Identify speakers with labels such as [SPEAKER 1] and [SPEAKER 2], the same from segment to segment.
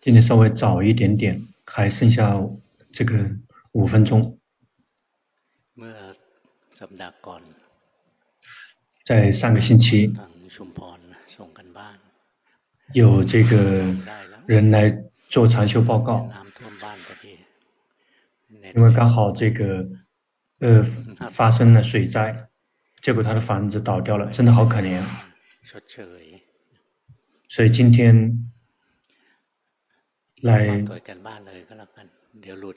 [SPEAKER 1] 今天稍微早一点点，还剩下这个五分钟。在上个星期，有这个人来做禅修报告，因为刚好这个呃发生了水灾，结果他的房子倒掉了，真的好可怜。所以今天。来，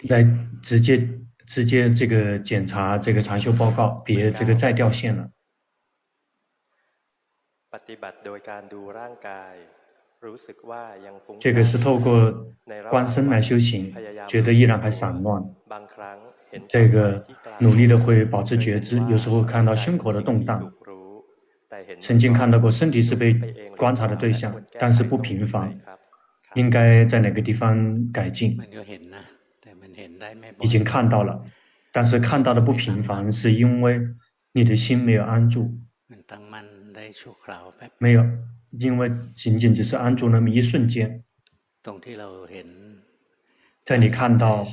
[SPEAKER 1] 来直接直接这个检查这个长修报告，别这个再掉线了。这个是透过观身来修行，觉得依然还散乱。这个努力的会保持觉知，有时候看到胸口的动荡，曾经看到过身体是被观察的对象，但是不频繁。应该在哪个地方改进？已经看到了，但是看到的不频繁，是因为你的心没有安住，没有，因为仅仅只是安住那么一瞬间。在你看到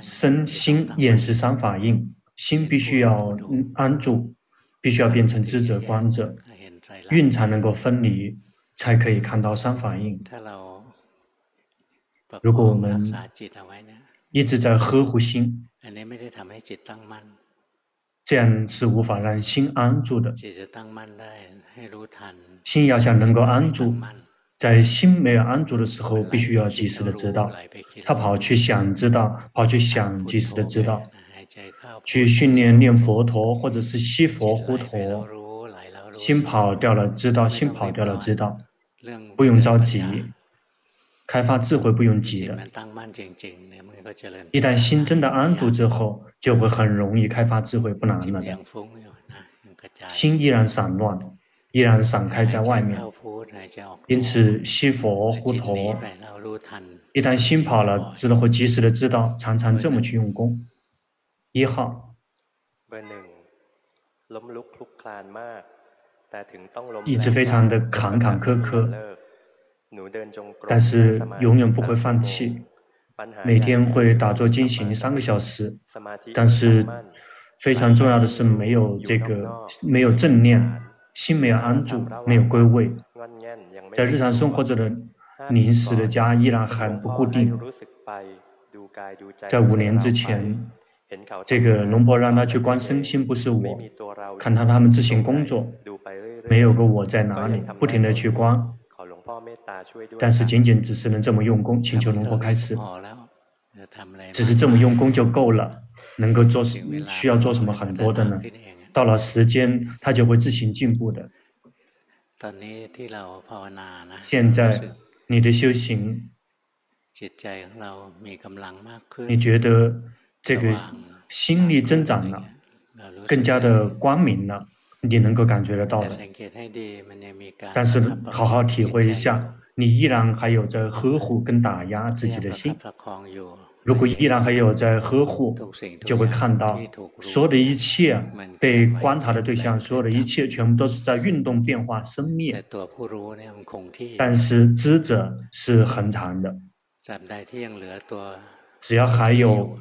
[SPEAKER 1] 身心眼识三法印，心必须要安住，必须要变成知者观者，蕴才能够分离，才可以看到三法印。如果我们一直在呵护心，这样是无法让心安住的。心要想能够安住，在心没有安住的时候，必须要及时的知道。他跑去想知道，跑去想及时的知道，去训练念佛陀或者是吸佛呼陀，心跑掉了知道，心跑掉了知道，不用着急。开发智慧不用急的，一旦心真的安住之后，就会很容易开发智慧，不难了的。心依然散乱，依然散开在外面，因此吸佛呼陀，一旦心跑了，知道会及时的知道，常常这么去用功。一号，一直非常的坎坎坷坷。但是永远不会放弃，每天会打坐进行三个小时。但是非常重要的是没有这个，没有正念，心没有安住，没有归位，在日常生活中的临时的家依然还不固定。在五年之前，这个龙婆让他去观身心，不是我，看他他们自行工作，没有个我在哪里，不停的去观。但是仅仅只是能这么用功，请求龙婆开示，只是这么用功就够了，能够做需要做什么很多的呢？到了时间，他就会自行进步的。现在你的修行，你觉得这个心力增长了，更加的光明了。你能够感觉得到的，但是好好体会一下，你依然还有在呵护跟打压自己的心。如果依然还有在呵护，就会看到所有的一切被观察的对象，所有的一切全部都是在运动变化生灭。但是知者是恒常的，只要还有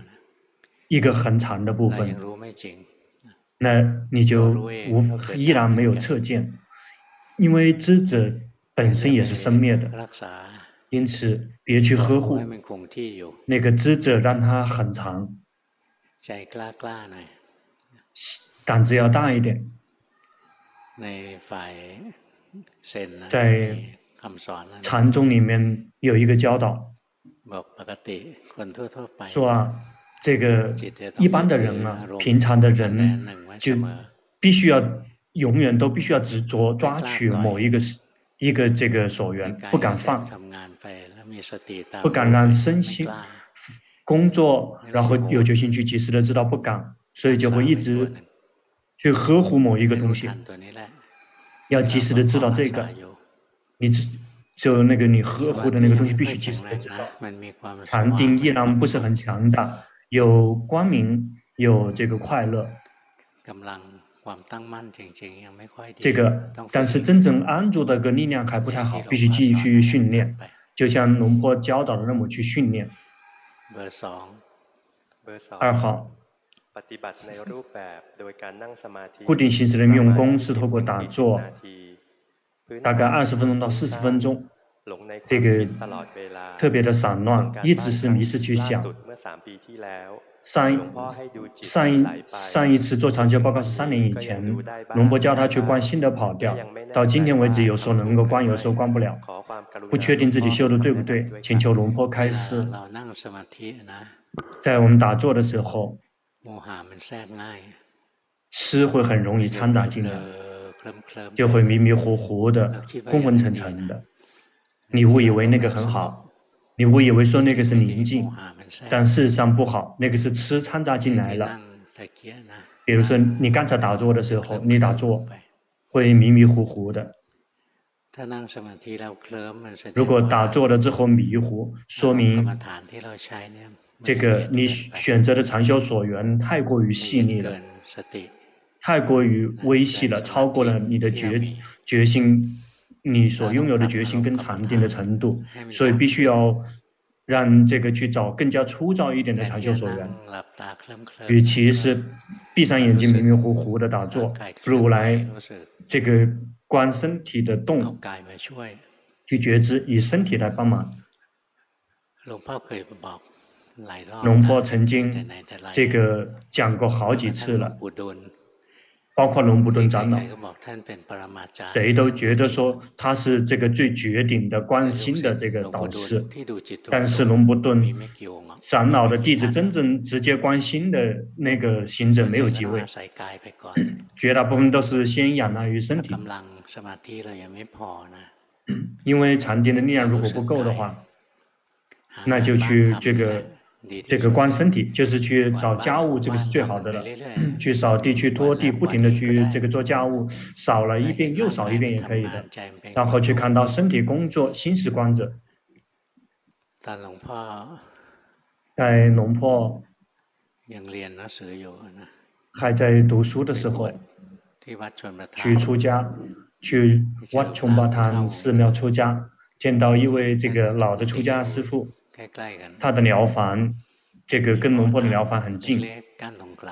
[SPEAKER 1] 一个很长的部分。那你就无依然没有测见，因为知者本身也是生灭的，因此别去呵护那个知者，让它很长，胆子要大一点。在禅宗里面有一个教导，说啊。这个一般的人啊，平常的人就必须要永远都必须要执着抓取某一个一个这个所缘，不敢放，不敢让身心工作，然后有决心去及时的知道不敢，所以就会一直去呵护某一个东西，要及时的知道这个，你只就那个你呵护的那个东西必须及时的知道，禅定依然不是很强大。有光明，有这个快乐，这个，但是真正安住的个力量还不太好，必须继续训练，就像龙坡教导的那么去训练。二号，固定形式的用功是透过打坐，大概二十分钟到四十分钟，这个特别的散乱，一直是迷失去想。上一上一上一次做长修报告是三年以前，龙波叫他去关新的跑调，到今天为止，有时候能够关，有时候关不了，不确定自己修的对不对，请求龙波开示。在我们打坐的时候，吃会很容易掺杂进来，就会迷迷糊糊的、昏昏沉沉的，你误以为那个很好。你误以为说那个是宁静，但事实上不好，那个是吃掺杂进来了。比如说，你刚才打坐的时候，你打坐会迷迷糊糊的。如果打坐了之后迷糊，说明这个你选择的禅修所缘太过于细腻了，太过于微细了，超过了你的决决心。你所拥有的决心跟禅定的程度，所以必须要让这个去找更加粗糙一点的禅修所缘。与其是闭上眼睛迷迷糊糊的打坐，不如来这个观身体的动，去觉知，以身体来帮忙。龙波曾经这个讲过好几次了。包括龙布顿长老，谁都觉得说他是这个最绝顶的关心的这个导师，但是龙布顿长老的弟子真正直接关心的那个行者没有几位，绝大部分都是先仰赖于身体，因为禅定的力量如果不够的话，那就去这个。这个观身体就是去找家务，这个是最好的了。去扫地，去拖地，不停的去这个做家务，扫了一遍又扫一遍也可以的。然后去看到身体工作，心是观者。在龙坡还在读书的时候，去出家，去 wat Chongpatan 寺庙出家，见到一位这个老的出家师父。他的寮房，这个跟龙坡的寮房很近，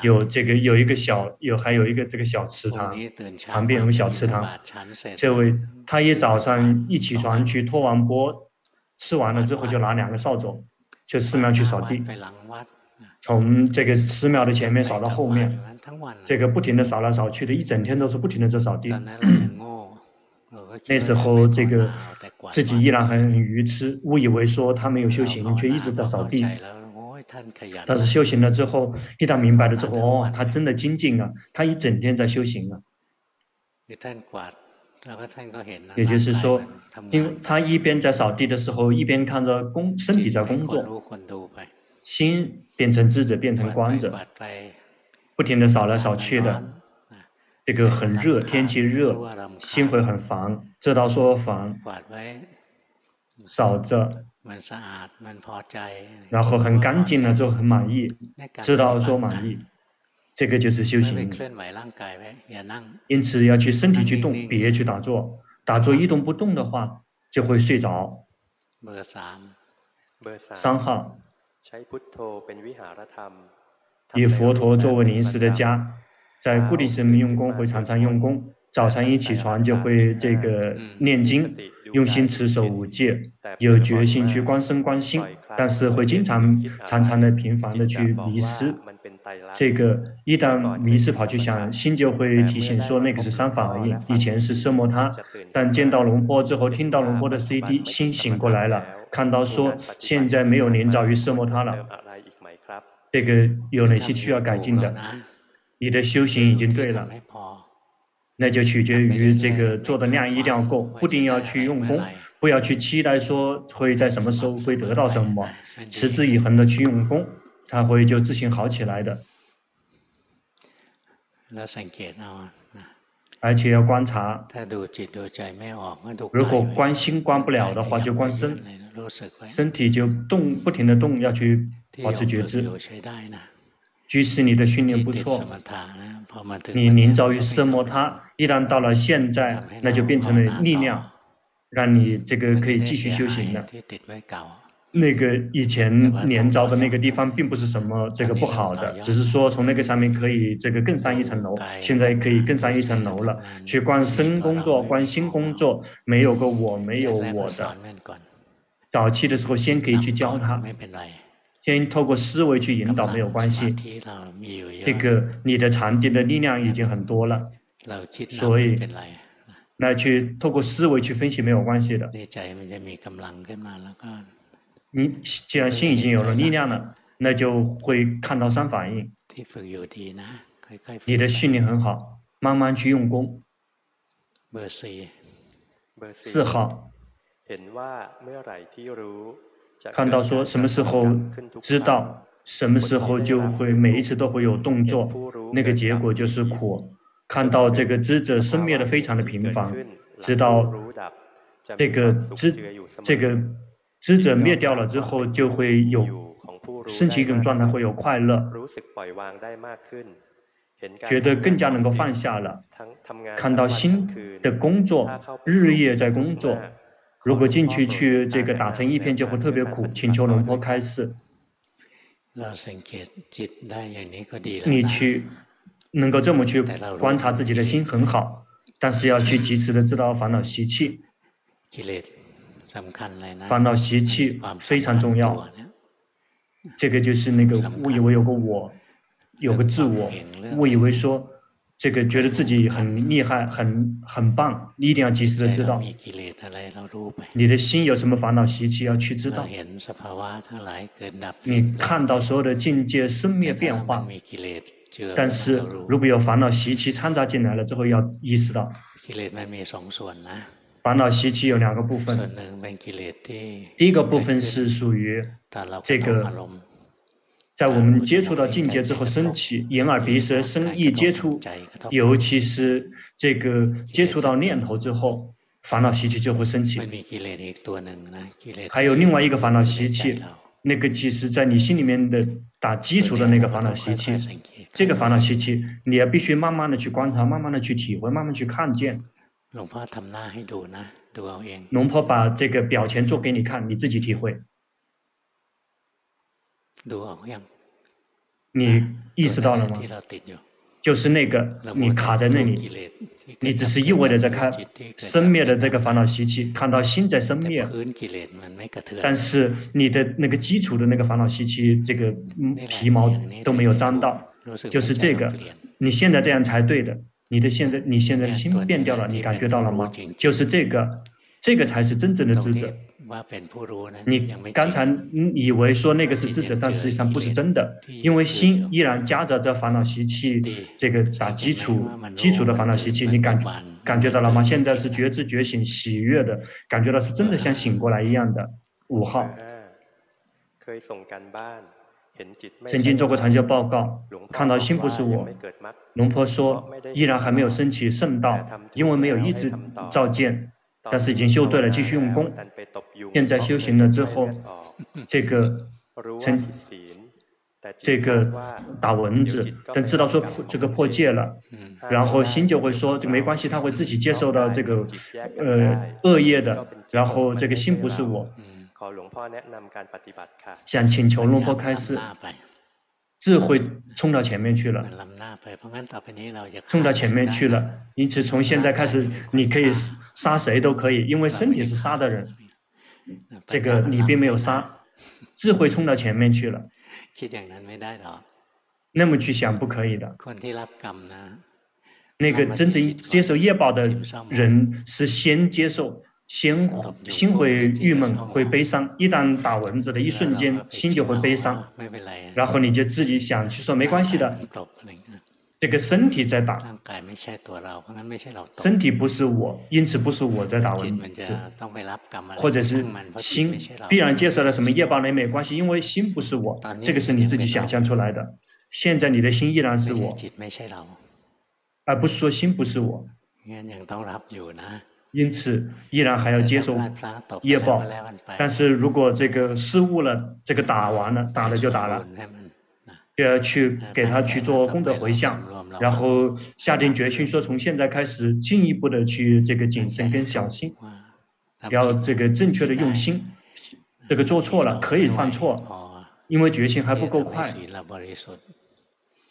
[SPEAKER 1] 有这个有一个小有还有一个这个小池塘，旁边有个小池塘。这位他一早上一起床去托完钵，吃完了之后就拿两个扫帚，去寺庙去扫地，从这个寺庙的前面扫到后面，这个不停的扫来扫去的，一整天都是不停的在扫地。那时候，这个自己依然很愚痴，误以为说他没有修行，却一直在扫地。但是修行了之后，一旦明白了之后，哦，他真的精进了，他一整天在修行啊。也就是说，因为他一边在扫地的时候，一边看着工身体在工作，心变成智者，变成观者，不停的扫来扫去的。这个很热，天气热，心会很烦，知道说烦，扫着，然后很干净了之后很满意，知道说满意，这个就是修行。因此要去身体去动，别去打坐，打坐一动不动的话就会睡着。三号，以佛陀作为临时的家。在固定时用功会常常用功，早上一起床就会这个念经，用心持守五戒，有决心去观身观心，但是会经常常常的频繁的去迷失。这个一旦迷失跑去想，心就会提醒说那个是三法而已，以前是色摩他，但见到龙波之后，听到龙波的 CD，心醒过来了，看到说现在没有年早于色摩他了，这个有哪些需要改进的？你的修行已经对了，那就取决于这个做的量一定要够，不一定要去用功，不要去期待说会在什么时候会得到什么，持之以恒的去用功，它会就自行好起来的。而且要观察，如果观心观不了的话，就观身，身体就动，不停的动，要去保持觉知。即使你的训练不错，你临遭于色摩他，一旦到了现在，那就变成了力量，让你这个可以继续修行的。那个以前连招的那个地方，并不是什么这个不好的，只是说从那个上面可以这个更上一层楼，现在可以更上一层楼了。去观身工作，观心工作，没有个我，没有我的。早期的时候，先可以去教他，先透过思维去引导，没有关系。这个你的禅定的力量已经很多了，所以那去透过思维去分析没有关系的。你既然心已经有了力量了，那就会看到三反应。你的训练很好，慢慢去用功。四号，看到说什么时候知道，什么时候就会每一次都会有动作，那个结果就是苦。看到这个知者生灭的非常的频繁，知道这个知这个。知者灭掉了之后，就会有升起一种状态，会有快乐，觉得更加能够放下了。看到心的工作，日夜在工作。如果进去去这个打成一片，就会特别苦。请求龙婆开示。你去能够这么去观察自己的心很好，但是要去及时的知道烦恼习气。烦恼习气非常重要，这个就是那个误以为有个我，有个自我，误以为说这个觉得自己很厉害、很很棒，你一定要及时的知道，你的心有什么烦恼习气要去知道。你看到所有的境界生灭变化，但是如果有烦恼习气掺杂进来了之后，要意识到。烦恼习气有两个部分，第一个部分是属于这个，在我们接触到境界之后升起，眼耳鼻舌身意接触，尤其是这个接触到念头之后，烦恼习气就会升起。还有另外一个烦恼习气，那个其实在你心里面的打基础的那个烦恼习气，这个烦恼习气，你要必须慢慢的去观察，慢慢的去体会，慢慢去看见。龙婆把这个表情做给你看，你自己体会。你意识到了吗？就是那个你卡在那里，你只是一味的在看生灭的这个烦恼习气，看到心在生灭，但是你的那个基础的那个烦恼习气，这个皮毛都没有沾到，就是这个，你现在这样才对的。你的现在，你现在的心变掉了，你感觉到了吗？就是这个，这个才是真正的智者。你刚才以为说那个是智者，但实际上不是真的，因为心依然夹杂着烦恼习气，这个打基础基础的烦恼习气，你感感觉到了吗？现在是觉知觉醒喜悦的，感觉到是真的像醒过来一样的。五号。曾经做过禅修报告，看到心不是我。龙婆说，依然还没有升起圣道，因为没有一直照见，但是已经修对了，继续用功。现在修行了之后，这个成这个打蚊子，但知道说破这个破戒了，然后心就会说，没关系，他会自己接受到这个呃恶业的，然后这个心不是我。想请求龙婆开示，智慧冲到前面去了，冲到前面去了。因此，从现在开始，你可以杀谁都可以，因为身体是杀的人，这个你并没有杀，智慧冲到前面去了。那么去想不可以的。那个真正接受业报的人是先接受。先心会郁闷，会悲伤。一旦打蚊子的一瞬间，心就会悲伤。然后你就自己想去说没关系的，这个身体在打，身体不是我，因此不是我在打蚊子，或者是心必然接受了什么业报，那没关系，因为心不是我，这个是你自己想象出来的。现在你的心依然是我，而不是说心不是我。因此，依然还要接受业报。但是如果这个失误了，这个打完了，打了就打了，就要去给他去做功德回向，然后下定决心说，从现在开始进一步的去这个谨慎跟小心，要这个正确的用心，这个做错了可以犯错，因为决心还不够快。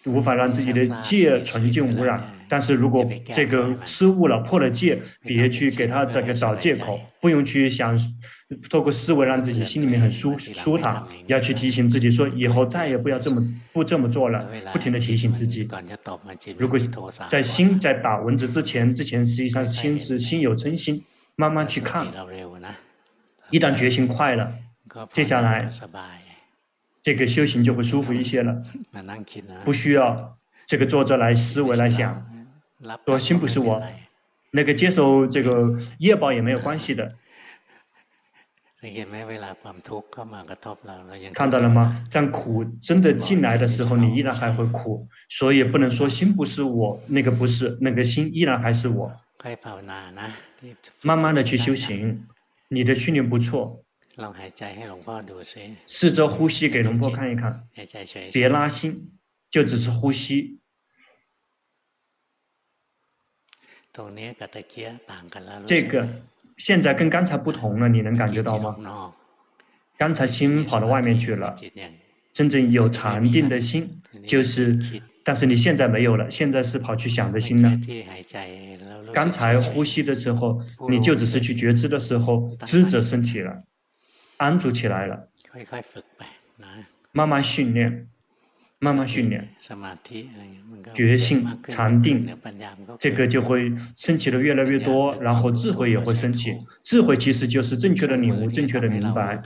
[SPEAKER 1] 无法让自己的戒纯净无染，但是如果这个失误了破了戒，别去给他这个找借口，不用去想，透过思维让自己心里面很舒舒坦，要去提醒自己说以后再也不要这么不这么做了，不停的提醒自己。如果在心在打蚊子之前，之前实际上心是心有嗔心，慢慢去看，一旦决心快了，接下来。这个修行就会舒服一些了，不需要这个坐着来思维来想，说心不是我，那个接受这个业报也没有关系的。看到了吗？当苦真的进来的时候，你依然还会苦，所以不能说心不是我，那个不是，那个心依然还是我。慢慢的去修行，你的训练不错。试着呼吸，给龙婆看一看，别拉心，就只是呼吸。这个现在跟刚才不同了，你能感觉到吗？刚才心跑到外面去了，真正有禅定的心就是，但是你现在没有了，现在是跑去想的心了。刚才呼吸的时候，你就只是去觉知的时候，知着身体了。安住起来了，慢慢训练，慢慢训练，觉性、禅定，这个就会升起的越来越多，然后智慧也会升起。智慧其实就是正确的领悟，正确的明白。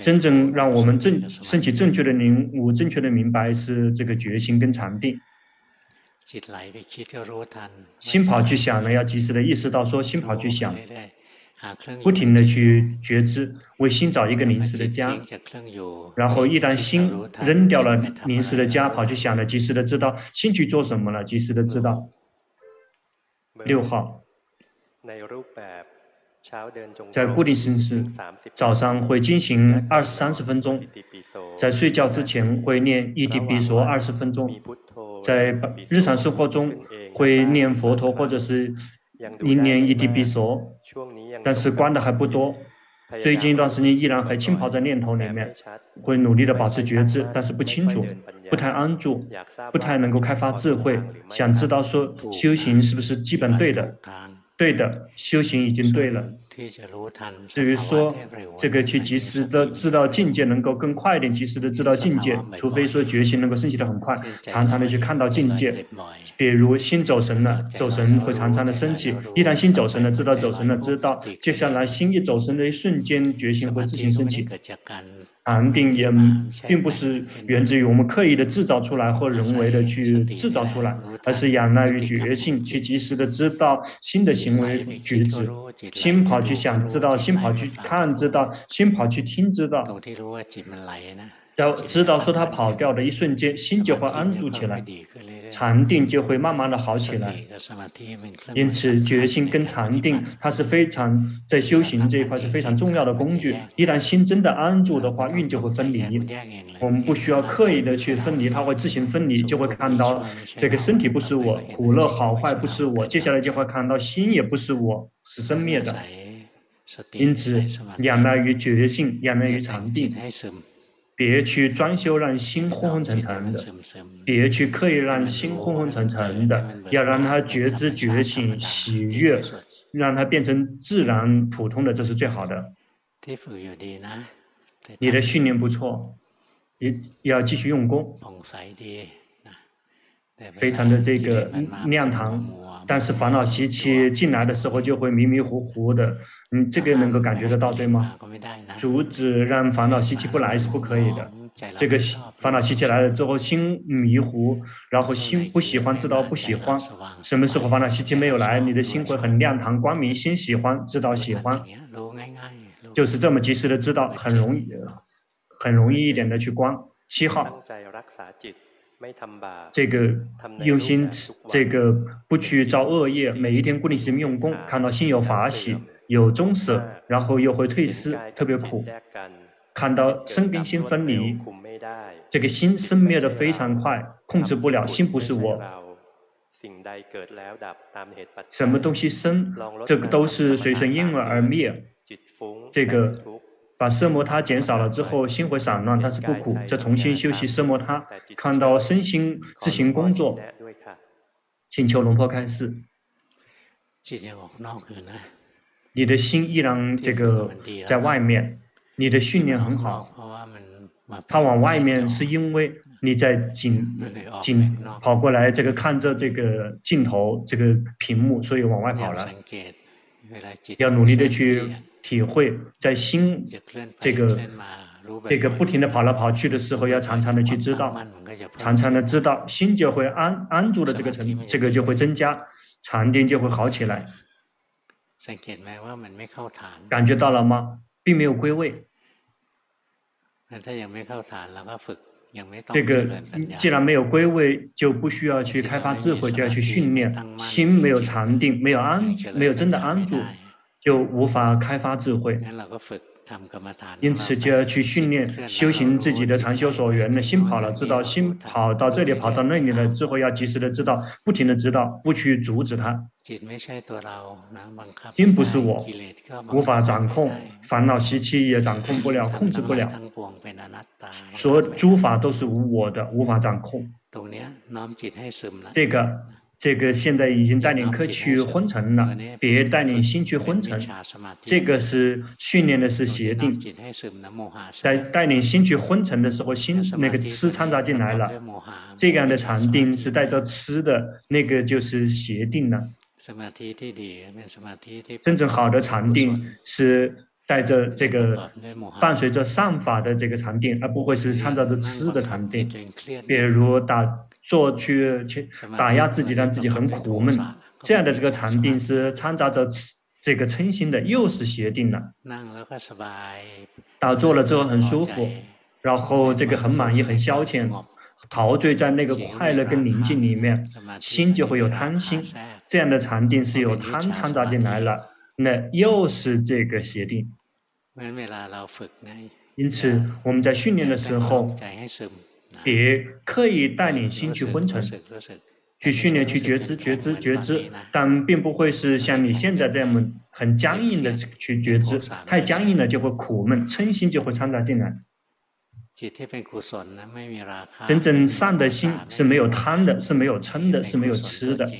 [SPEAKER 1] 真正让我们正升起正确的领悟、正确的明白是这个觉性跟禅定。心跑去想了，要及时的意识到说心跑去想。不停的去觉知，为心找一个临时的家，然后一旦心扔掉了临时的家，跑去想了，及时的知道心去做什么了，及时的知道。六号，在固定形式，早上会进行二十三十分钟，在睡觉之前会念一地比说二十分钟，在日常生活中会念佛陀或者是。一年一地必说，但是关的还不多。最近一段时间依然还浸泡在念头里面，会努力的保持觉知，但是不清楚，不太安住，不太能够开发智慧。想知道说修行是不是基本对的？对的，修行已经对了。至于说这个去及时的知道境界，能够更快一点，及时的知道境界，除非说决心能够升起的很快，常常的去看到境界。比如心走神了，走神会常常的升起。一旦心走神了，知道走神了，知道接下来心一走神的一瞬间，决心会自行升起。禅定也并不是源自于我们刻意的制造出来或人为的去制造出来，而是仰赖于觉性，去及时的知道新的行为举止，心跑去想，知道心跑去看，知道心跑去听，知道。要知道说他跑掉的一瞬间，心就会安住起来，禅定就会慢慢的好起来。因此，觉性跟禅定，它是非常在修行这一块是非常重要的工具。一旦心真的安住的话，运就会分离。我们不需要刻意的去分离，它会自行分离，就会看到这个身体不是我，苦乐好坏不是我，接下来就会看到心也不是我，是生灭的。因此，仰赖于觉性，仰赖于禅定。别去装修让心昏昏沉沉的，别去刻意让心昏昏沉沉的，要让它觉知觉醒喜悦，让它变成自然普通的，这是最好的。你的训练不错，也要继续用功，非常的这个亮堂，但是烦恼习气进来的时候就会迷迷糊糊的。你，这个能够感觉得到，对吗？阻止让烦恼习气不来是不可以的。这个烦恼习气来了之后，心迷糊，然后心不喜欢，知道不喜欢。什么时候烦恼习气没有来，你的心会很亮堂、光明，心喜欢，知道喜欢，就是这么及时的知道，很容易，很容易一点的去观。七号。这个用心，这个不去造恶业，每一天固定时间用功，看到心有法喜。有终舍，然后又会退失，特别苦。看到身跟心分离，这个心生灭的非常快，控制不了。心不是我，什么东西生，这个都是随顺因缘而灭。这个把色摩他减少了之后，心会散乱，但是不苦。再重新修习色摩他，看到身心自行工作。请求龙婆开示。你的心依然这个在外面，你的训练很好。他往外面是因为你在紧紧跑过来，这个看着这个镜头这个屏幕，所以往外跑了。要努力的去体会，在心这个这个不停的跑来跑去的时候，要常常的去知道，常常的知道，心就会安安住的这个程，这个就会增加。禅定就会好起来，感觉到了吗？并没有归位。这个既然没有归位，就不需要去开发智慧，就要去训练。心没有禅定，没有安，没有真的安住，就无法开发智慧。因此就要去训练修行自己的禅修所缘的心跑了，知道心跑到这里，跑到那里了之后，要及时的知道，不停的知道，不去阻止它。心不是我，无法掌控，烦恼习气也掌控不了，控制不了。所有诸法都是无我的，无法掌控。这个。这个现在已经带领客去昏沉了，别带领心去昏沉。这个是训练的是协定，在带领心去昏沉的时候，心那个吃掺杂进来了。这样的禅定是带着吃的，那个就是协定了。真正好的禅定是带着这个伴随着善法的这个禅定，而不会是掺杂着吃的禅定。比如打。做去去打压自己，让自己很苦闷，这样的这个禅定是掺杂着这个嗔心的，又是邪定了。打坐了之后很舒服，然后这个很满意，很消遣，陶醉在那个快乐跟宁静里面，心就会有贪心。这样的禅定是有贪掺杂进来了，那又是这个邪定。因此我们在训练的时候。别刻意带领心去昏沉，去训练去觉知觉知觉知，但并不会是像你现在这样很僵硬的去觉知，太僵硬了就会苦闷，嗔心就会掺杂进来。真正善的心是没有贪的，是没有嗔的，是没有吃的，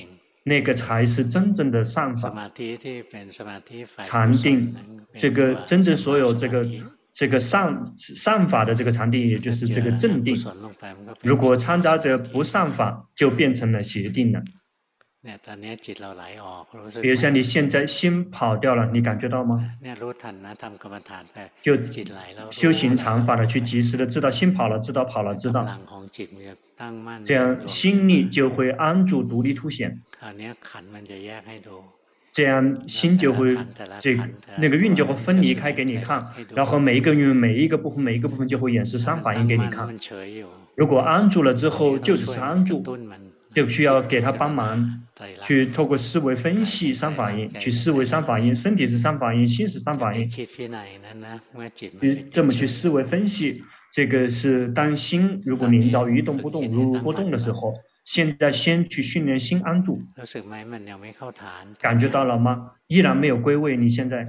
[SPEAKER 1] 那个才是真正的善法。禅定，这个真正所有这个。这个善善法的这个禅定，也就是这个正定。如果参杂者不善法，就变成了邪定了。比如像你现在心跑掉了，你感觉到吗？就修行禅法的去及时的知道心跑了，知道跑了，知道。这样心力就会安住，独立凸显。这样心就会，这那个运就会分离开给你看，然后每一个运每一个部分每一个部分就会演示三反应给你看。如果安住了之后，就只是安住，就需要给他帮忙，去透过思维分析三反应，去思维三反应，身体是三反应，心是三法印，这么去思维分析，这个是当心如果明着一动不动，如如不动的时候。现在先去训练心安住，感觉到了吗？依然没有归位。你现在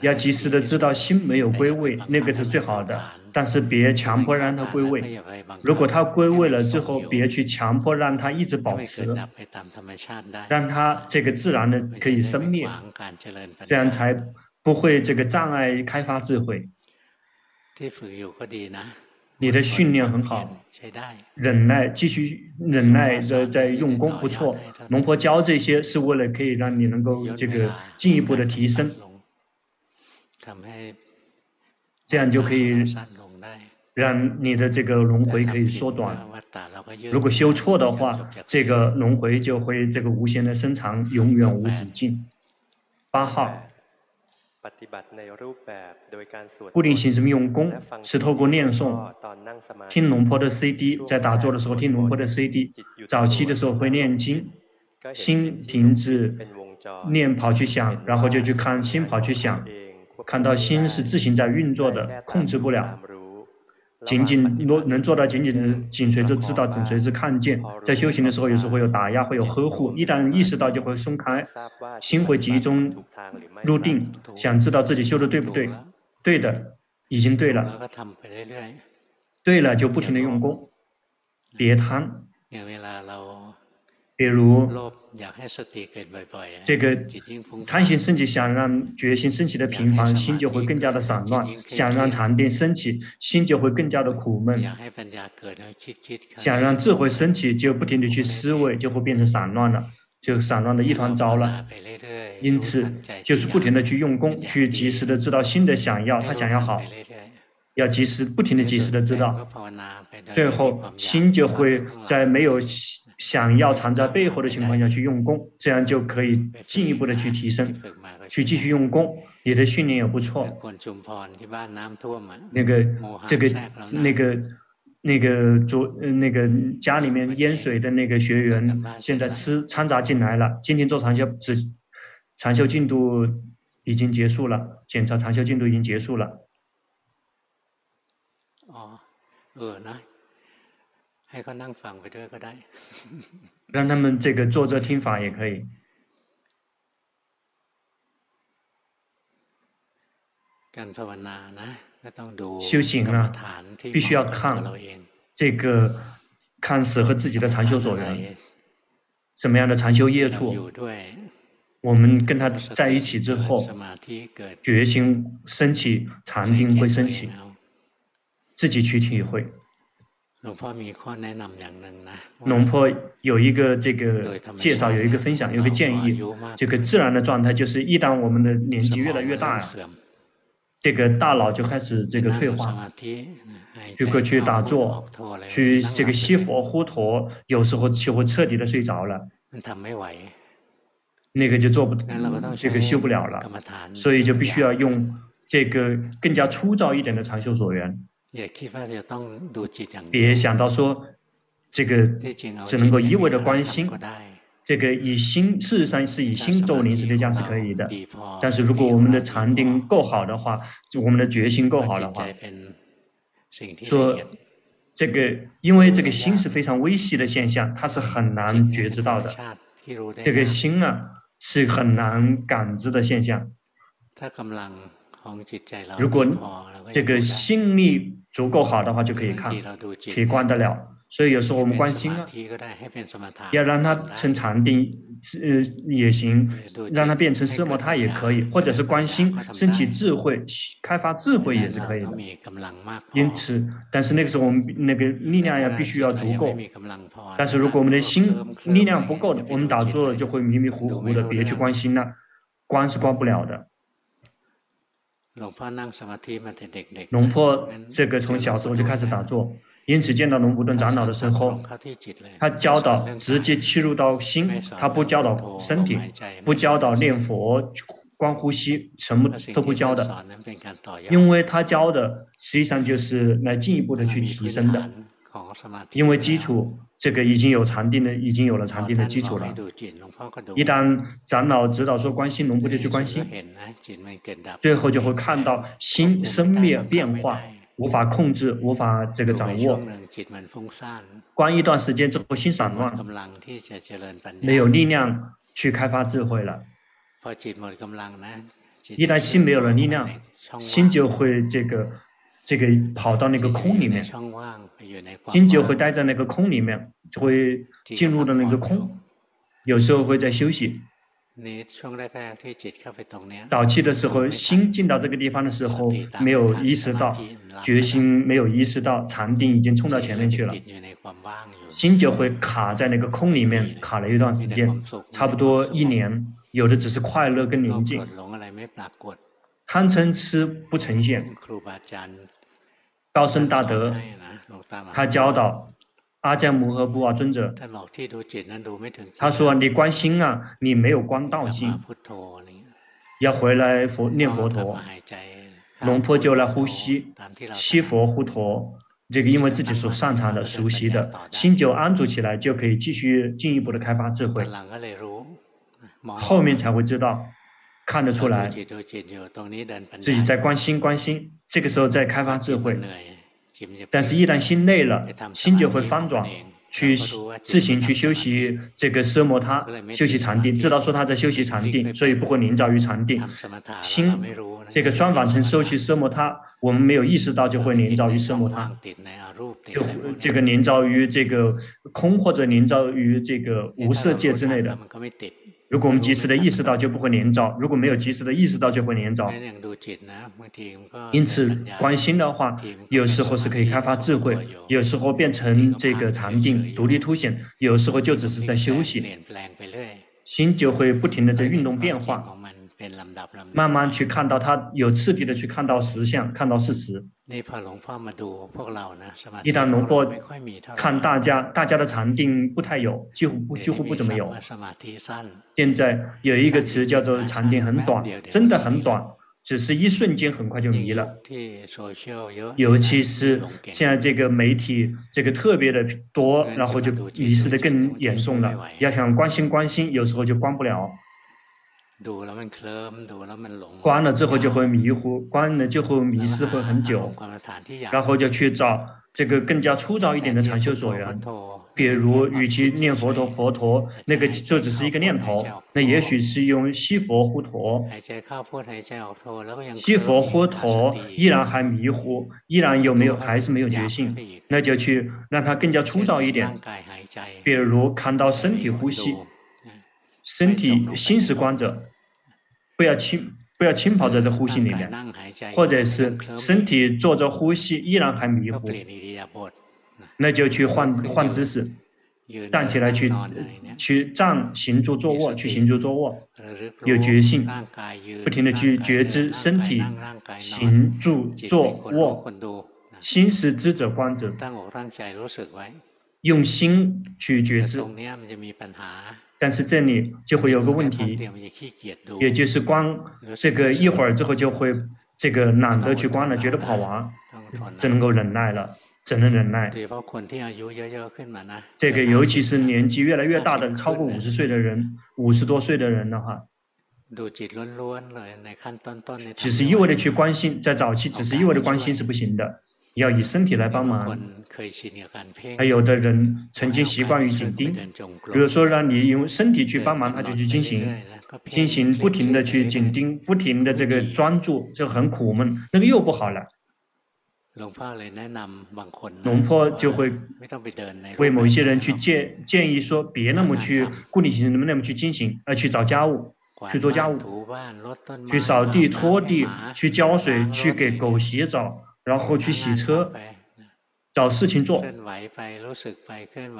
[SPEAKER 1] 要及时的知道心没有归位，那个是最好的。但是别强迫让它归位。如果它归位了之后，别去强迫让它一直保持，让它这个自然的可以生灭，这样才不会这个障碍开发智慧。你的训练很好，忍耐，继续忍耐的在用功，不错。龙婆教这些是为了可以让你能够这个进一步的提升，这样就可以让你的这个轮回可以缩短。如果修错的话，这个轮回就会这个无限的伸长，永远无止境。八号。固定形式用功是透过念诵，听龙婆的 CD，在打坐的时候听龙婆的 CD。早期的时候会念经，心停止，念跑去想，然后就去看心跑去想，看到心是自行在运作的，控制不了，仅仅能能做到仅仅紧随着知道，紧随着看见。在修行的时候，有时候会有打压，会有呵护。一旦意识到，就会松开，心会集中入定，想知道自己修的对不对？对的，已经对了。对了，就不停的用功，别贪。比如，这个贪心升起，想让决心升起的频繁，心就会更加的散乱；想让禅定升起，心就会更加的苦闷；想让智慧升起，就不停的去思维，就会变成散乱了，就散乱的一团糟了。因此，就是不停的去用功，去及时的知道心的想要，他想要好，要及时不停的及时的知道，最后心就会在没有。想要藏在背后的情况下去用功，这样就可以进一步的去提升，去继续用功。你的训练也不错。那个这个那个那个昨那个家里面淹水的那个学员，现在吃掺杂进来了。今天做长修，只长修进度已经结束了，检查长修进度已经结束了。
[SPEAKER 2] 哦，呃，那。
[SPEAKER 1] 让他们这个坐着听法也可以。修行啊，必须要看这个看适合自己的禅修所缘，什么样的禅修业处，我们跟他在一起之后，决心升起，禅定会升起，自己去体会。龙婆有一个这个介绍，有一个分享，有一个建议。这个自然的状态就是，一旦我们的年纪越来越大，这个大脑就开始这个退化。如果去打坐，去这个吸佛呼陀，有时候就会彻底的睡着了。那个就做不，这个修不了了。所以就必须要用这个更加粗糙一点的长袖所缘。别想到说，这个只能够一味的关心，这个以心，事实上是以心做临，时对象是可以的。但是如果我们的禅定够好的话，我们的决心够好的话，说这个因为这个心是非常微细的现象，它是很难觉知到的。这个心啊是很难感知的现象。如果这个心力足够好的话，就可以看，可以观得了。所以有时候我们观心啊，要让它成禅定，呃也行，让它变成色摩他也可以，或者是观心升起智慧，开发智慧也是可以的。因此，但是那个时候我们那个力量要必须要足够。但是如果我们的心力量不够的，我们打坐就会迷迷糊糊的，别去观心了，观是观不了的。龙婆这个从小时候就开始打坐，因此见到龙普顿长老的时候，他教导直接切入到心，他不教导身体，不教导念佛、观呼吸，什么都不教的，因为他教的实际上就是来进一步的去提升的，因为基础。这个已经有禅定的，已经有了禅定的基础了。一旦长老指导说关心，龙婆就去关心，最后就会看到心生灭变化，无法控制，无法这个掌握。关一段时间之后，心散乱，没有力量去开发智慧了。一旦心没有了力量，心就会这个。这个跑到那个空里面，心就会待在那个空里面，就会进入到那个空。有时候会在休息。早期的时候，心进到这个地方的时候，没有意识到决心，没有意识到禅定已经冲到前面去了，心就会卡在那个空里面，卡了一段时间，差不多一年。有的只是快乐跟宁静，贪嗔痴不呈现。高僧大德，他教导阿姜摩诃波瓦尊者，他说：“你观心啊，你没有观道心，要回来佛念佛陀。”龙婆就来呼吸，吸佛呼陀，这个因为自己所擅长的、熟悉的，心就安住起来，就可以继续进一步的开发智慧。后面才会知道。看得出来，自己在关心关心，这个时候在开发智慧，但是，一旦心累了，心就会翻转。去自行去休息这个奢摩他，休息禅定，知道说他在休息禅定，所以不会凝照于禅定。心这个双反成休息奢摩他，我们没有意识到就会凝照于奢摩他，就这个凝照于这个空或者凝照于这个无色界之内的。如果我们及时的意识到，就不会连招；如果没有及时的意识到，就会连招。因此，观心的话，有时候是可以开发智慧，有时候变成这个禅定独立凸显，有时候就只是在休息，心就会不停的在运动变化。慢慢去看到他，有次第的去看到实相，看到事实。一旦龙波看大家，大家的禅定不太有，几乎不几乎不怎么有。现在有一个词叫做禅定很短，真的很短，只是一瞬间很快就迷了。尤其是现在这个媒体这个特别的多，然后就迷失的更严重了。要想关心关心，有时候就关不了。关了之后就会迷糊，关了就会迷失会很久，然后就去找这个更加粗糙一点的禅修所缘，比如与其念佛陀佛陀，那个就只是一个念头，那也许是用西佛呼陀，西佛呼陀依然还迷糊，依然有没有还是没有觉性，那就去让它更加粗糙一点，比如看到身体呼吸。身体心是观者，不要轻不要轻跑在这呼吸里面，或者是身体做着呼吸依然还迷糊，那就去换换姿势，站起来去去站行住坐卧，去行住坐卧，有觉性，不停的去觉知身体行住坐卧，心是知者观者，用心去觉知。但是这里就会有个问题，也就是关这个一会儿之后就会这个懒得去关了，觉得不好玩，只能够忍耐了，只能忍耐。这个尤其是年纪越来越大的，超过五十岁的人，五十多岁的人的话，只是一味的去关心，在早期只是一味的关心是不行的。要以身体来帮忙，还有的人曾经习惯于紧盯，比如说让你用身体去帮忙，他就去进行，进行不停的去紧盯，不停的这个专注，就很苦闷，那个又不好了。龙婆就会为某一些人去建建议说，别那么去固定型，那么那么去进行，而去找家务，去做家务，去扫地、拖地、去浇水、去给狗洗澡。然后去洗车，找事情做，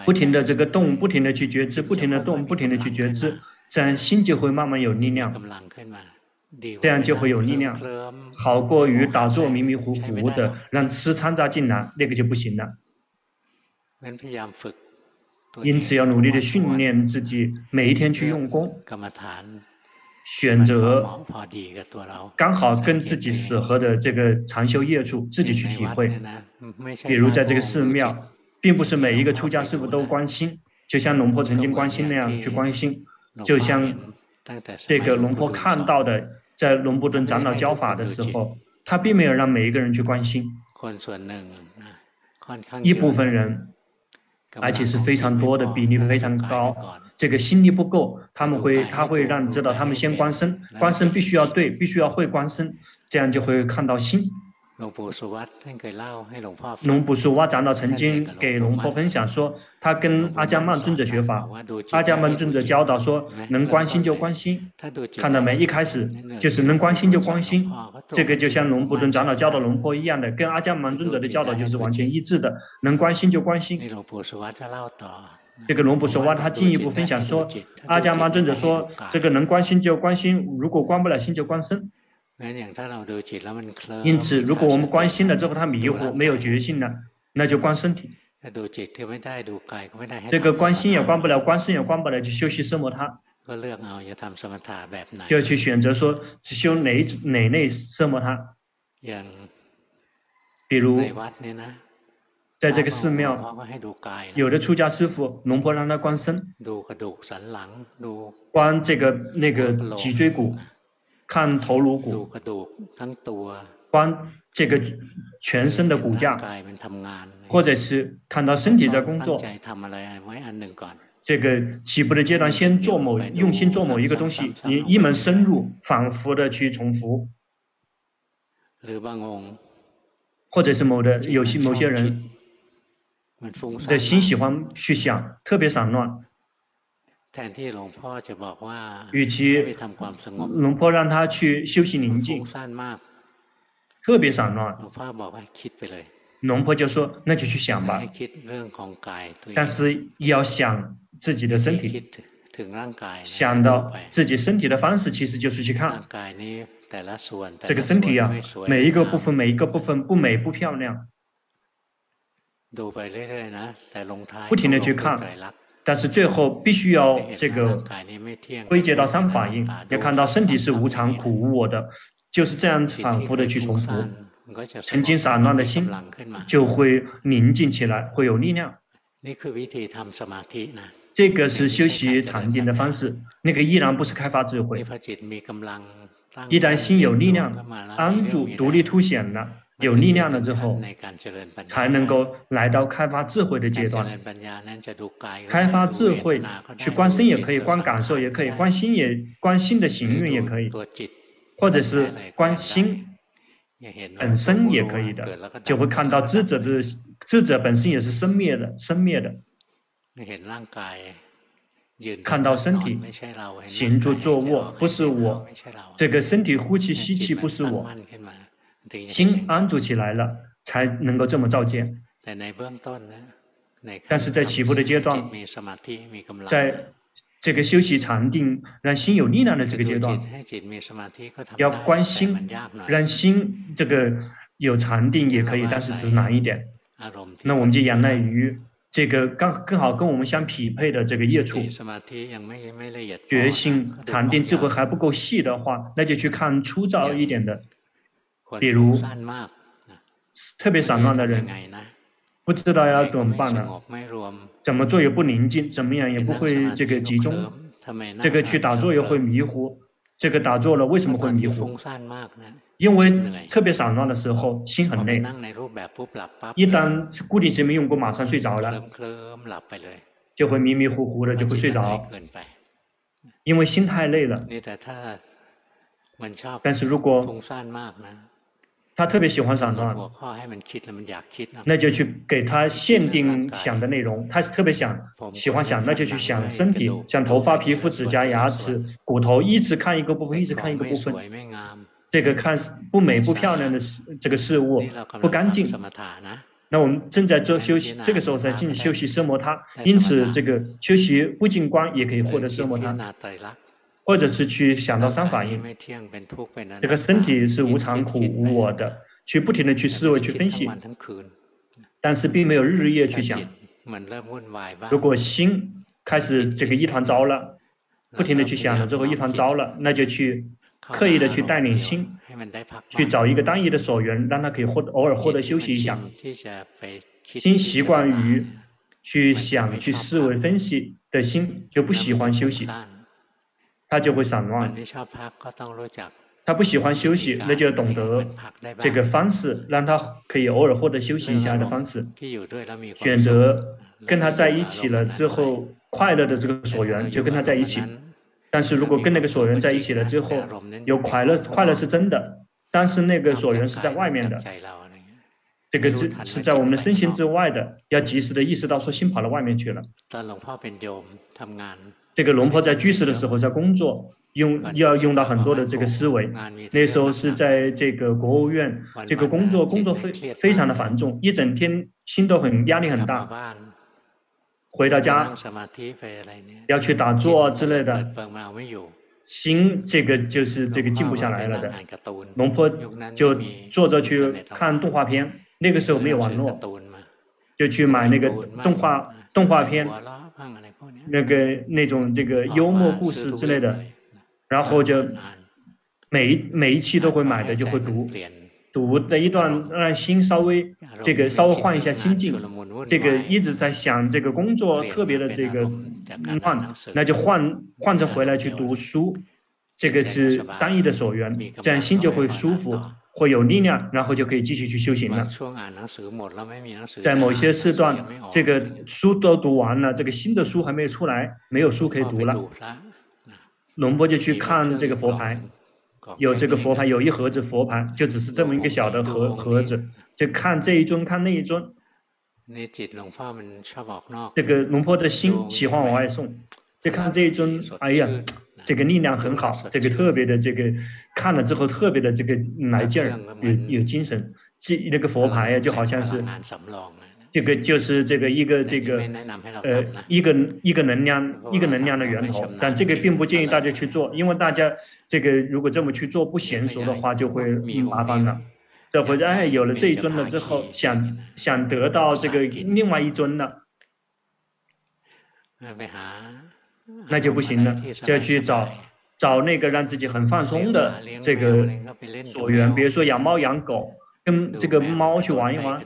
[SPEAKER 1] 不停的这个动，不停的去觉知，不停的动，不停的去觉知，这样心就会慢慢有力量，这样就会有力量，好过于打坐迷迷糊糊的，让吃掺杂进来，那个就不行了。因此要努力的训练自己，每一天去用功。选择刚好跟自己适合的这个禅修业处，自己去体会。比如在这个寺庙，并不是每一个出家师傅都关心，就像龙婆曾经关心那样去关心。就像这个龙婆看到的，在龙布顿长老教法的时候，他并没有让每一个人去关心。一部分人，而且是非常多的比例非常高。这个心力不够，他们会，他会让你知道，他们先观身，观身必须要对，必须要会观身，这样就会看到心。龙布苏瓦长老曾经给龙婆分享说，他跟阿姜曼尊者学法，阿姜曼尊者教导说，能关心就关心，看到没？一开始就是能关心就关心，这个就像龙布尊长老教导龙婆一样的，跟阿姜曼尊者的教导就是完全一致的，能关心就关心。这个龙布说话，他进一步分享说，阿伽曼尊者说，这个能观心就观心，如果观不了心就观身。因此，如果我们观心了之后，他迷糊，没有决心了，那就观身体。这个观心也观不了，观身也观不了，就休息生摩他。就去选择说，只修哪哪类奢摩他。比如。在这个寺庙，有的出家师傅，龙婆让他观身，观这个那个脊椎骨，看头颅骨，观这个全身的骨架，或者是看到身体在工作。这个起步的阶段，先做某用心做某一个东西，你一门深入，反复的去重复。或者是某的有些某些人的心喜欢去想，特别散乱。与其龙婆让他去休息宁静，特别散乱，龙婆就说那就去想吧，但是要想自己的身体，想到自己身体的方式，其实就是去看。这个身体啊，每一个部分每一个部分不美不漂亮，不停的去看。但是最后必须要这个归结到三法印，要看到身体是无常、苦、无我的，就是这样反复的去重复。曾经散乱的心就会宁静起来，会有力量。这个是修习禅定的方式，那个依然不是开发智慧。一旦心有力量，安住独立凸显了。有力量了之后，才能够来到开发智慧的阶段。开发智慧，去观身也可以，观感受也可以，观心也观心的行运也可以，或者是观心本身也可以的，就会看到智者的智者本身也是生灭的，生灭的。看到身体行住坐卧不是我，这个身体呼气吸气不是我。心安住起来了，才能够这么照见。但是在起步的阶段，在这个修习禅定，让心有力量的这个阶段，要观心，让心这个有禅定也可以，但是只是难一点。那我们就仰赖于这个刚更好跟我们相匹配的这个业处。觉性禅定智慧还不够细的话，那就去看粗糙一点的。比如，特别散乱的人，不知道要怎么办呢？怎么做也不宁静，怎么样也不会这个集中，这个去打坐又会迷糊，这个打坐了为什么会迷糊？因为特别散乱的时候心很累，一旦固定型没用过，马上睡着了，就会迷迷糊糊的就会睡着，因为心太累了。但是如果他特别喜欢散乱，那就去给他限定想的内容。他是特别想喜欢想，那就去想身体，想头发、皮肤、指甲、牙齿、骨头，一直看一个部分，一直看一个部分。这个看不美不漂亮的这个事物不干净。那我们正在做休息，这个时候在进行休息奢摩他，因此这个休息不净观也可以获得奢摩他。或者是去想到三法印，这个身体是无常、苦、无我的，去不停的去思维、去分析，但是并没有日日夜去想。如果心开始这个一团糟了，不停的去想了之后一团糟了，那就去刻意的去带领心，去找一个单一的所缘，让他可以获偶尔获得休息一下。心习惯于去想、去思维、分析的心，就不喜欢休息。他就会散乱，他不喜欢休息，那就要懂得这个方式，让他可以偶尔获得休息一下的方式，选择跟他在一起了之后快乐的这个所缘，就跟他在一起。但是如果跟那个所缘在一起了之后，有快乐，快乐是真的，但是那个所缘是在外面的，这个是是在我们的身心之外的，要及时的意识到说心跑到外面去了。这个龙婆在居士的时候在工作，用要用到很多的这个思维。那时候是在这个国务院，这个工作工作非非常的繁重，一整天心都很压力很大。回到家要去打坐之类的，心这个就是这个静不下来了的。龙婆就坐着去看动画片，那个时候没有网络，就去买那个动画动画片。那个那种这个幽默故事之类的，然后就每一每一期都会买的，就会读。读的一段，让心稍微这个稍微换一下心境。这个一直在想这个工作特别的这个乱，那就换换着回来去读书，这个是单一的所缘，这样心就会舒服。会有力量，然后就可以继续去修行了。在某些时段，这个书都读完了，这个新的书还没有出来，没有书可以读了。龙波就去看这个佛牌，有这个佛牌，有一盒子佛牌，就只是这么一个小的盒盒子，就看这一尊，看那一尊。这个龙波的心喜欢往外送，就看这一尊，哎呀。这个力量很好，这个特别的这个看了之后特别的这个来劲儿，有有精神。这那个佛牌呀，就好像是这个就是这个一个这个呃一个一个能量一个能量的源头。但这个并不建议大家去做，因为大家这个如果这么去做不娴熟的话，就会麻烦了。这或者哎有了这一尊了之后，想想得到这个另外一尊了。那就不行了，就要去找找那个让自己很放松的这个所缘，比如说养猫养狗。跟这个猫去玩一玩，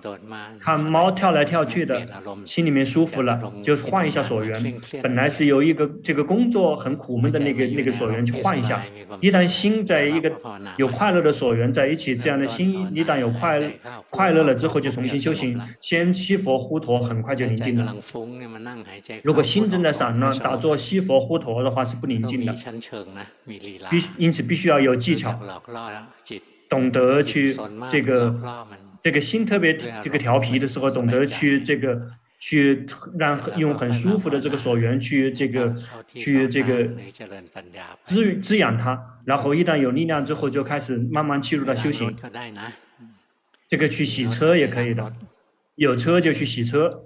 [SPEAKER 1] 看猫跳来跳去的，心里面舒服了，就换一下所缘。本来是由一个这个工作很苦闷的那个那个所缘，去换一下。一旦心在一个有快乐的所缘在一起，这样的心一旦有快快乐了之后，就重新修行。先吸佛呼陀，很快就宁静了。如果心正在散乱，打坐吸佛呼陀的话是不宁静的。必因此必须要有技巧。懂得去这个这个心特别这个调皮的时候，懂得去这个去让用很舒服的这个所缘去这个去这个滋滋养它，然后一旦有力量之后，就开始慢慢进入到修行。这个去洗车也可以的，有车就去洗车。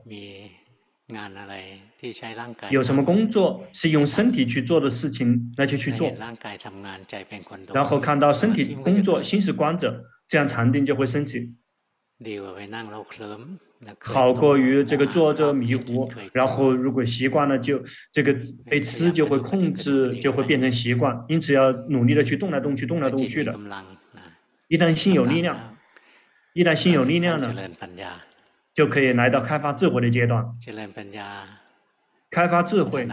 [SPEAKER 1] 有什么工作是用身体去做的事情，那就去做。然后看到身体工作，心是观者，这样禅定就会升起。好过于这个坐着迷糊，然后如果习惯了，就这个被吃就会控制，就会变成习惯。因此要努力的去动来动去，动来动去的。一旦心有力量，一旦心有力量呢，就可以来到开发智慧的阶段。开发智慧，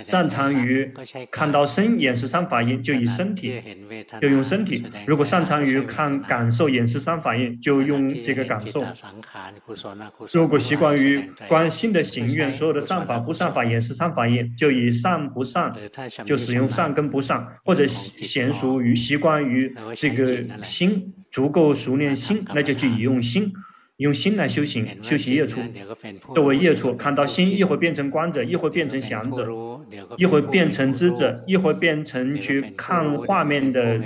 [SPEAKER 1] 擅长于看到身眼识三法印，就以身体，就用身体；如果擅长于看感受眼识三法印，就用这个感受；如果习惯于观心的行愿，所有的善法、不善法、眼识三法印，就以善不善，就使用善跟不善，或者娴熟于习惯于这个心足够熟练心，那就去以用心。用心来修行，修习业处，作为业处，看到心一会变成观者，一会变成想者，一会变成知者，一会变成去看画面的，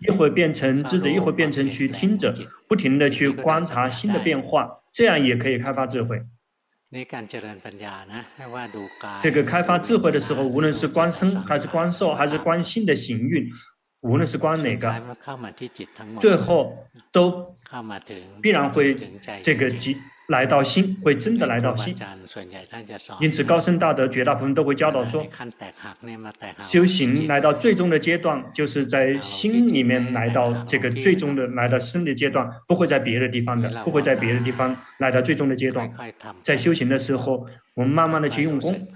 [SPEAKER 1] 一会变成知者，一会变成去听者，不停的去观察心的变化，这样也可以开发智慧。这个开发智慧的时候，无论是观身还是观受，还是观心的行运。无论是观哪个，最后都必然会这个即来到心，会真的来到心。因此，高僧大德绝大部分都会教导说，修行来到最终的阶段，就是在心里面来到这个最终的来到生的阶段，不会在别的地方的，不会在别的地方来到最终的阶段。在修行的时候，我们慢慢的去用功，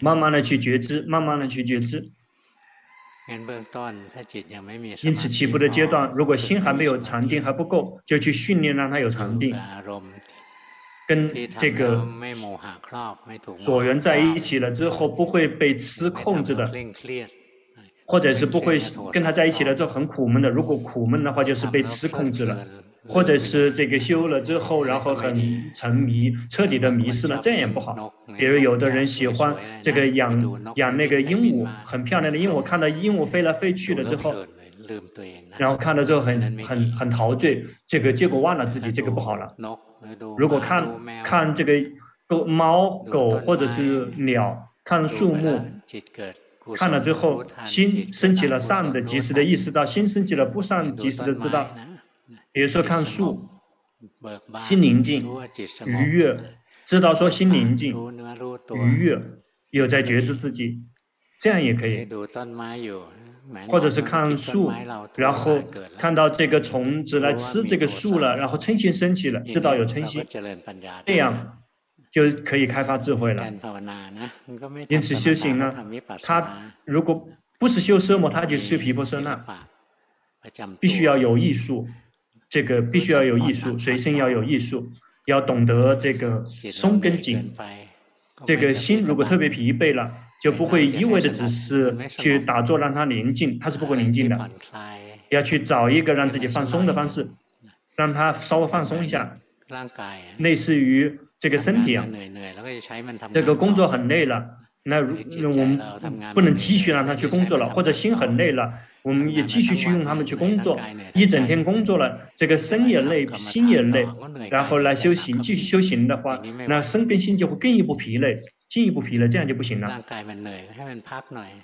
[SPEAKER 1] 慢慢的去觉知，慢慢的去觉知。因此，起步的阶段，如果心还没有禅定还不够，就去训练让他有禅定，跟这个所缘在一起了之后，不会被吃控制的，或者是不会跟他在一起了之后很苦闷的。如果苦闷的话，就是被吃控制了。或者是这个修了之后，然后很沉迷，彻底的迷失了，这样也不好。比如有的人喜欢这个养养那个鹦鹉，很漂亮的鹦鹉，看到鹦鹉飞来飞去了之后，然后看到之后很很很陶醉，这个结果忘了自己，这个不好了。如果看看这个狗、猫、狗或者是鸟，看树木，看了之后心升起了善的，及时的意识到；心升起了不善，及时的知道。比如说看树，心宁静、愉悦，知道说心宁静、愉悦，有在觉知自己，这样也可以。或者是看树，然后看到这个虫子来吃这个树了，然后嗔心升起了，知道有嗔心，这样就可以开发智慧了。因此修行呢，他如果不是修奢摩他，就是修皮婆舍那。必须要有艺术，这个必须要有艺术，随身要有艺术，要懂得这个松跟紧。这个心如果特别疲惫了，就不会一味的只是去打坐让它宁静，它是不会宁静的。要去找一个让自己放松的方式，让它稍微放松一下，类似于这个身体啊，这个工作很累了，那如那我们不能继续让他去工作了，或者心很累了。我们也继续去用他们去工作，一整天工作了，这个身也累，心也累，然后来修行，继续修行的话，那身跟心就会更一步疲累，进一步疲累，这样就不行了。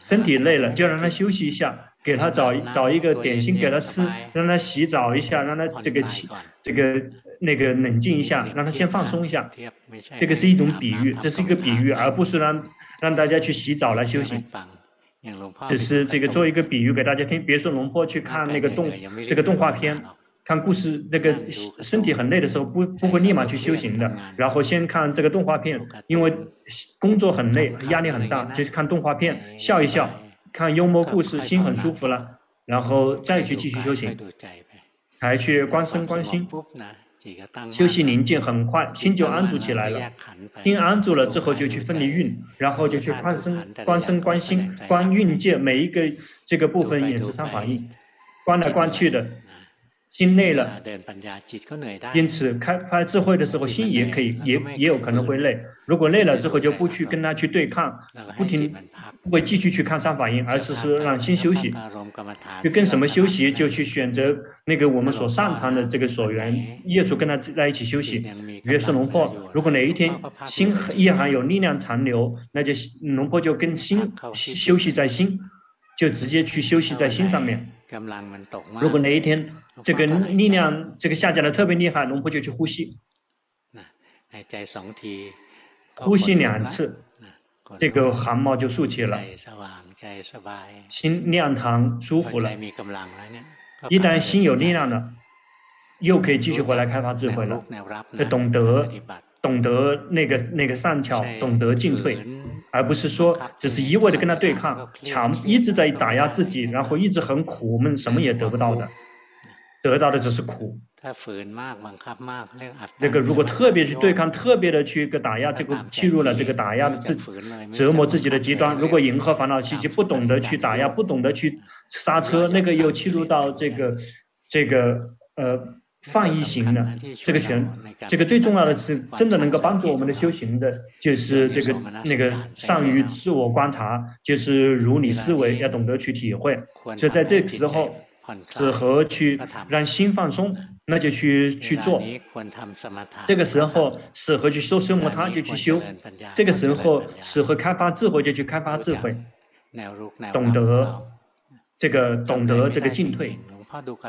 [SPEAKER 1] 身体累了，就让他休息一下，给他找找一个点心给他吃，让他洗澡一下，让他这个起这个那个冷静一下，让他先放松一下。这个是一种比喻，这是一个比喻，而不是让让大家去洗澡来修行。只是这个做一个比喻给大家听，别说龙坡去看那个动这个动画片，看故事，那个身体很累的时候不不会立马去修行的，然后先看这个动画片，因为工作很累，压力很大，就是看动画片笑一笑，看幽默故事，心很舒服了，然后再去继续修行，还去观身观心。休息宁静，很快心就安住起来了。心安住了之后，就去分离运，然后就去观身、观身、观心、观运界每一个这个部分也是三法印，观来观去的。心累了，因此开发智慧的时候，心也可以也也有可能会累。如果累了之后，就不去跟他去对抗，不停不会继续去看三法印，而是说让心休息。就跟什么休息，就去选择那个我们所擅长的这个所缘业处，跟他在一起休息。比如说龙婆，如果哪一天心依然还有力量残留，那就龙婆就跟心休息在心，就直接去休息在心上面。如果哪一天这个力量这个下降的特别厉害，龙婆就去呼吸，呼吸两次，这个汗毛就竖起了，心亮堂舒服了。一旦心有力量了，又可以继续回来开发智慧了，就懂得懂得那个那个善巧，懂得进退。而不是说只是一味的跟他对抗，强一直在打压自己，然后一直很苦，我们什么也得不到的，得到的只是苦。那个如果特别去对抗，特别的去个打压，这个侵入了这个打压的自折磨自己的极端。如果迎合烦恼习气，不懂得去打压，不懂得去刹车，那个又侵入到这个这个呃。放逸型的这个全，这个最重要的是真的能够帮助我们的修行的，就是这个那个善于自我观察，就是如理思维，要懂得去体会。所以在这个时候，适合去让心放松，那就去去做。这个时候适合去修生活他，就去修。这个时候适合开发智慧，就去开发智慧。懂得这个，懂得这个进退。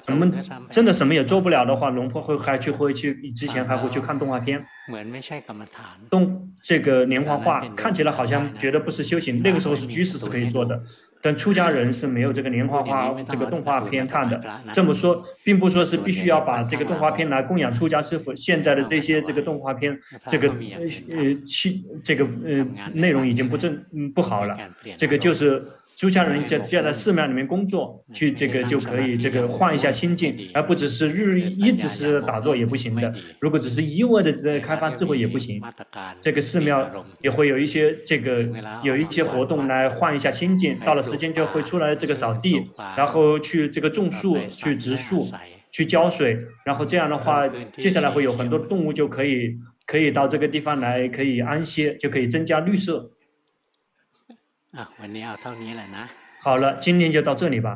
[SPEAKER 1] 我们真的什么也做不了的话，龙婆会还去会去之前还会去看动画片，动这个连环画看起来好像觉得不是修行，那个时候是居士是可以做的，但出家人是没有这个连环画这个动画片看的。这么说，并不说是必须要把这个动画片来供养出家师傅。现在的这些这个动画片，这个呃其这个呃内容已经不正嗯不好了，这个就是。出家人就就在寺庙里面工作，去这个就可以这个换一下心境，而不只是日一直是打坐也不行的。如果只是一味的在开发智慧也不行。这个寺庙也会有一些这个有一些活动来换一下心境。到了时间就会出来这个扫地，然后去这个种树、去植树、去浇水，然后这样的话，接下来会有很多动物就可以可以到这个地方来可以安歇，就可以增加绿色。
[SPEAKER 2] 啊，วันนี้เอาเท่านี้แหละนะ。
[SPEAKER 1] 好了，今天就到这里吧。